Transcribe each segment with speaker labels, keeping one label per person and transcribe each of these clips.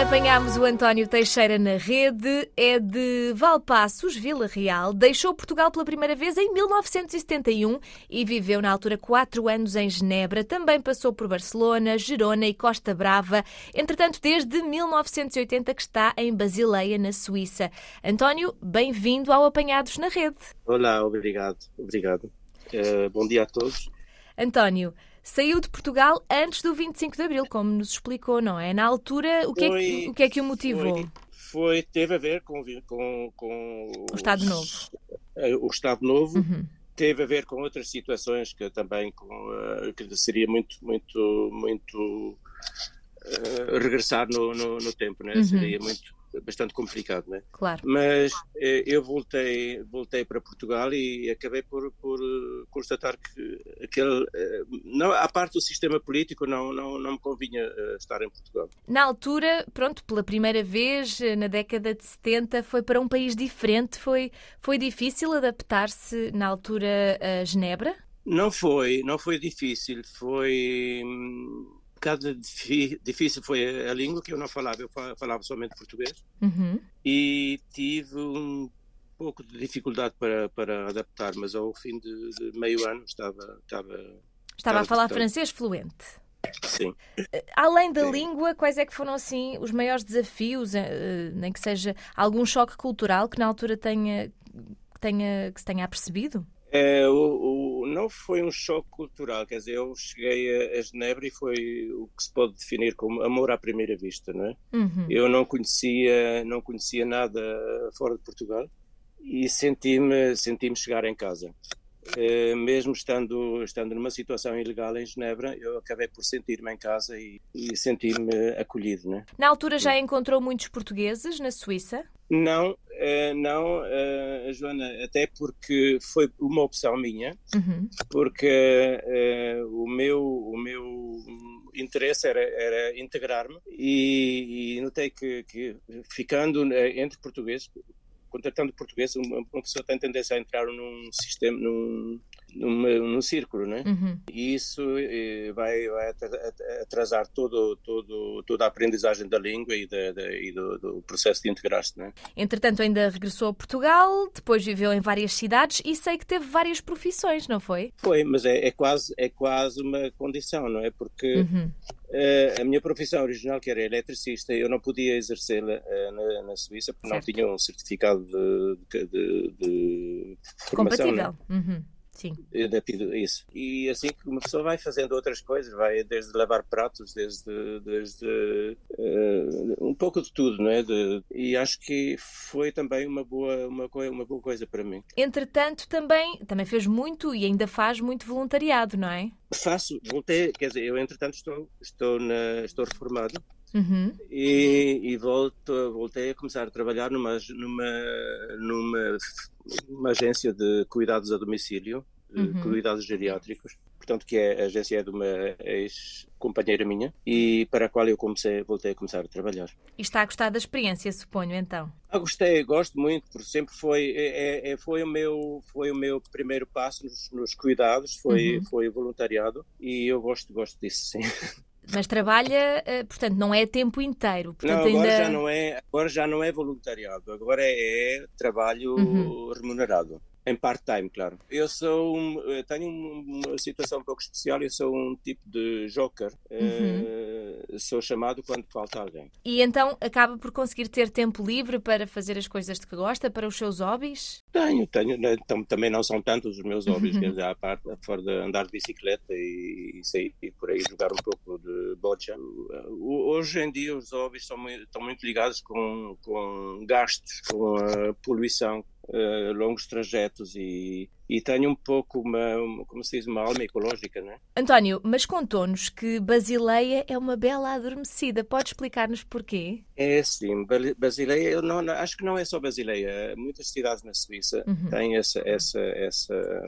Speaker 1: Apanhámos o António Teixeira na rede, é de Valpassos, Vila Real. Deixou Portugal pela primeira vez em 1971 e viveu na altura quatro anos em Genebra. Também passou por Barcelona, Gerona e Costa Brava. Entretanto, desde 1980 que está em Basileia, na Suíça. António, bem-vindo ao Apanhados na Rede.
Speaker 2: Olá, obrigado. Obrigado. Uh, bom dia a todos.
Speaker 1: António, saiu de Portugal antes do 25 de Abril, como nos explicou, não é? Na altura, o que, foi, é, que, o, que é que o motivou?
Speaker 2: Foi, foi, teve a ver com, com, com
Speaker 1: o Estado Novo.
Speaker 2: Eh, o Estado Novo. Uhum. Teve a ver com outras situações que também com, uh, que seria muito, muito, muito uh, regressar no, no, no tempo, né? Uhum. Seria muito bastante complicado, né?
Speaker 1: Claro.
Speaker 2: Mas eh, eu voltei, voltei para Portugal e acabei por, por eh, constatar que aquele, eh, não, a parte do sistema político não, não, não me convinha estar em Portugal.
Speaker 1: Na altura, pronto, pela primeira vez, na década de 70, foi para um país diferente, foi, foi difícil adaptar-se na altura a Genebra?
Speaker 2: Não foi, não foi difícil, foi bocado difícil foi a língua que eu não falava, eu falava somente português uhum. e tive um pouco de dificuldade para, para adaptar, mas ao fim de, de meio ano estava
Speaker 1: estava, estava, estava a falar francês fluente.
Speaker 2: Sim.
Speaker 1: Eh, além da Sim. língua, quais é que foram assim os maiores desafios, eh, nem que seja algum choque cultural que na altura tenha, tenha que se tenha apercebido?
Speaker 2: É, o, o, não foi um choque cultural, quer dizer, eu cheguei a, a, Genebra e foi o que se pode definir como amor à primeira vista, não é? Uhum. Eu não conhecia, não conhecia nada fora de Portugal e senti-me senti chegar em casa. Uh, mesmo estando, estando numa situação ilegal em Genebra, eu acabei por sentir-me em casa e, e sentir-me acolhido. Né?
Speaker 1: Na altura já encontrou muitos portugueses na Suíça?
Speaker 2: Não, uh, não, uh, Joana, até porque foi uma opção minha, uhum. porque o, meu, o meu interesse era, era integrar-me e, e, notei que, que ficando entre portugueses, contratando português, uma, pessoa tem tendência a entrar num sistema, num, num, num círculo, né? Uhum. E isso eh, vai, vai, atrasar todo, todo, toda a aprendizagem da língua e, da, da, e do, do, processo de integrar-se, né?
Speaker 1: Entretanto, ainda regressou a Portugal, depois viveu em várias cidades e sei que teve várias profissões, não foi?
Speaker 2: Foi, mas é, é quase, é quase uma condição, não é? Porque uhum. Uh, a minha profissão original, que era eletricista, eu não podia exercê-la uh, na, na, Suíça porque certo. não tinha um certificado de, de, de formação.
Speaker 1: Né? Compatível. Uhum. Sim.
Speaker 2: Isso. E assim que uma pessoa vai fazendo outras coisas, vai desde lavar pratos, desde, desde uh, um pouco de tudo, não é? De, e acho que foi também uma boa, uma, uma boa coisa para mim.
Speaker 1: Entretanto, também, também fez muito e ainda faz muito voluntariado, não é?
Speaker 2: Faço, voltei, quer dizer, eu entretanto estou, estou, na, estou reformado. Uhum. E, e volto, voltei a começar a trabalhar numa, numa, numa uma agência de cuidados a domicílio, uhum. cuidados geriátricos, portanto que é, a agência é de uma ex-companheira minha e para a qual eu comecei, voltei a começar a trabalhar.
Speaker 1: E está a gostar da experiência, suponho, então?
Speaker 2: Ah, gostei, gosto muito, porque sempre foi, é, é, é, foi, o, meu, foi o meu primeiro passo nos, nos cuidados, foi, uhum. foi voluntariado e eu gosto, gosto disso, sim.
Speaker 1: Mas trabalha, eh, portanto, não é tempo inteiro. Portanto,
Speaker 2: não, agora,
Speaker 1: ainda...
Speaker 2: já não é, agora já não é voluntariado, agora é, é trabalho uhum. remunerado. Em part-time, claro. Eu sou um, eu tenho uma situação um pouco especial, eu sou um tipo de joker. Uhum. Uh, sou chamado quando falta alguém.
Speaker 1: E então acaba por conseguir ter tempo livre para fazer as coisas de que gosta, para os seus hobbies?
Speaker 2: Tenho, tenho. Né, também não são tantos os meus hobbies, uhum. à parte, fora de andar de bicicleta e, e sair por aí jogar um pouco de bocha. Hoje em dia os hobbies estão muito, estão muito ligados com, com gastos, com a poluição, uh, longos trajetos e, e tenho um pouco uma, uma, como se diz, uma alma ecológica, não é?
Speaker 1: António, mas contou-nos que Basileia é uma bela adormecida. Pode explicar-nos porquê?
Speaker 2: É sim, Basileia, eu não, acho que não é só Basileia. Muitas cidades na Suíça uhum. têm essa, essa, essa,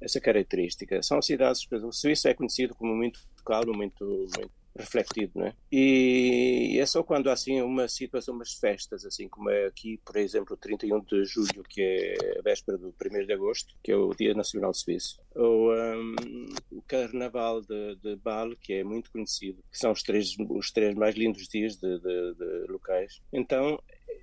Speaker 2: essa característica. São cidades, o Suíça é conhecido como muito calmo, muito, muito refletido, não é? E é só quando há assim uma situação, umas festas, assim como é aqui, por exemplo, 31 de julho, que é a véspera do 1 de agosto, que é o Dia Nacional Suíço, ou um, o Carnaval de, de Bâle, que é muito conhecido, que são os três, os três mais lindos dias de, de, de locais. Então,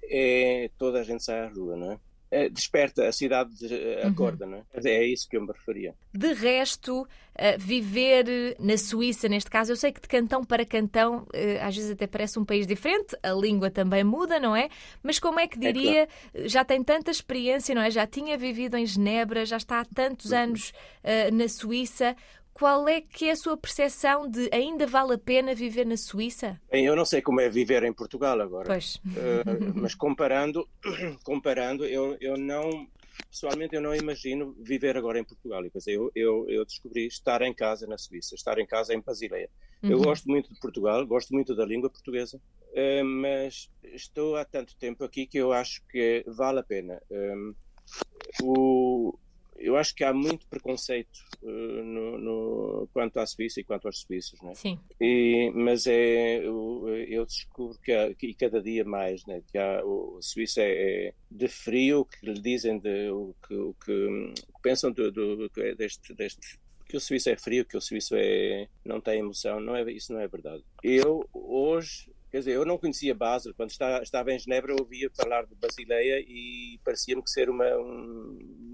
Speaker 2: é toda a gente sai à rua, não é? Eh, desperta, a cidade eh, acorda, uhum. não é? É isso que eu me referia.
Speaker 1: De resto, eh, viver na Suíça, neste caso, eu sei que de cantão para cantão às vezes até parece um país diferente, a língua também muda, não é? Mas como é que é diria, é claro. já tem tanta experiência, não é? Já tinha vivido em Genebra, já está há tantos uhum. anos na Suíça qual é que é a sua percepção de ainda vale a pena viver na Suíça?
Speaker 2: Bem, eu não sei como é viver em Portugal agora. Pois. Uh, mas comparando, comparando eu, eu não pessoalmente eu não imagino viver agora em Portugal. E, eu, eu, eu descobri estar em casa na Suíça, estar em casa em Basileia. Uhum. Eu gosto muito de Portugal, gosto muito da língua portuguesa, uh, mas estou há tanto tempo aqui que eu acho que vale a pena. Um, o, eu acho que há muito preconceito uh, no, no, quanto à Suíça e quanto aos suíços, né?
Speaker 1: Sim.
Speaker 2: E, mas é, eu, eu descubro que, há, que cada dia mais, né? Que há, o, a Suíça é, é de frio, que lhe dizem, de, o, que, o que, pensam do, do, deste, deste que o suíço é frio, que o suíço é, não tem emoção, não é, isso não é verdade. Eu hoje Quer dizer, eu não conhecia Basel. Quando estava em Genebra, eu ouvia falar de Basileia e parecia-me que ser uma,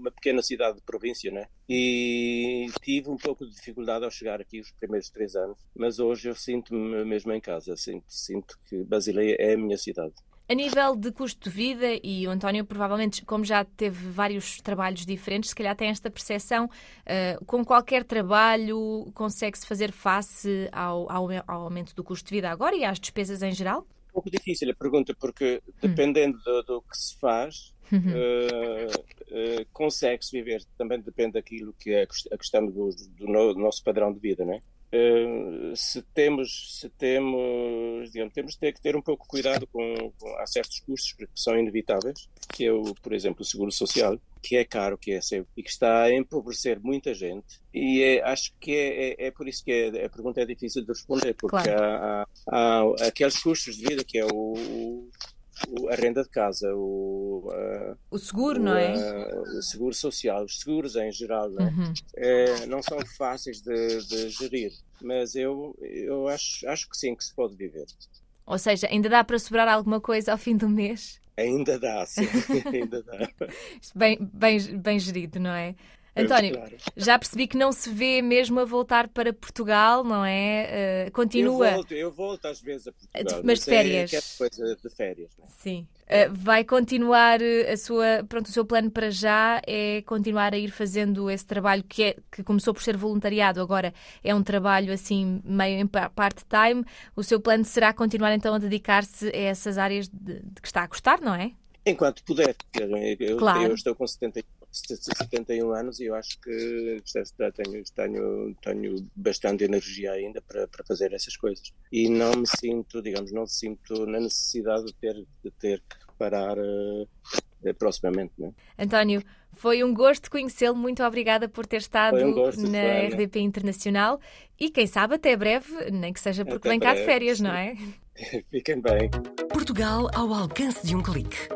Speaker 2: uma pequena cidade de província, né? E tive um pouco de dificuldade ao chegar aqui os primeiros três anos, mas hoje eu sinto-me mesmo em casa. Sinto, sinto que Basileia é a minha cidade.
Speaker 1: A nível de custo de vida, e o António provavelmente, como já teve vários trabalhos diferentes, se calhar tem esta percepção, uh, com qualquer trabalho consegue-se fazer face ao, ao, ao, aumento do custo de vida agora e às despesas em geral?
Speaker 2: Um pouco difícil a pergunta, porque dependendo hum. do, do, que se faz, uh, uh, consegue-se viver, também depende daquilo que é a questão do, do nosso padrão de vida, não é? Uh, se temos, se temos, digamos, temos de ter que ter um pouco cuidado com, com há certos custos que são inevitáveis, que é o, por exemplo, o seguro social, que é caro, que é sempre, e que está a empobrecer muita gente. E é, acho que é, é, é, por isso que é, a pergunta é difícil de responder, porque claro. há, há, há, aqueles custos de vida que é o, a renda de casa, o,
Speaker 1: o seguro, o, não é?
Speaker 2: O seguro social, os seguros em geral, não, é? Uhum. é, não são fáceis de, de, gerir, mas eu, eu acho, acho que sim, que se pode viver.
Speaker 1: Ou seja, ainda dá para sobrar alguma coisa ao fim do mês?
Speaker 2: Ainda dá, sim, ainda dá.
Speaker 1: bem, bem, bem gerido, não é? António, claro. já percebi que não se vê mesmo a voltar para Portugal, não é? Uh, continua.
Speaker 2: Eu volto, eu volto às vezes a Portugal.
Speaker 1: Mas de férias.
Speaker 2: É, coisa de férias. Não é?
Speaker 1: Sim. Uh, vai continuar eh, a sua, pronto, o seu plano para já é continuar a ir fazendo esse trabalho que, é, que começou por ser voluntariado, agora é um trabalho assim meio em part-time. O seu plano será continuar então a dedicar-se a essas áreas de, de, que está a gostar, não é?
Speaker 2: Enquanto puder. Eu, claro. eu estou com 70 71 anos e eu acho que tenho, tenho, tenho bastante energia ainda para, para fazer essas coisas. E não me sinto, digamos, não sinto na necessidade de ter, de ter que parar uh, proximamente. Né?
Speaker 1: António, foi um gosto conhecê-lo. Muito obrigada por ter estado um gosto, na RDP Internacional e quem sabe até breve, nem que seja porque até vem breve, cá de férias, não é?
Speaker 2: Fiquem bem.
Speaker 3: Portugal ao alcance de um clique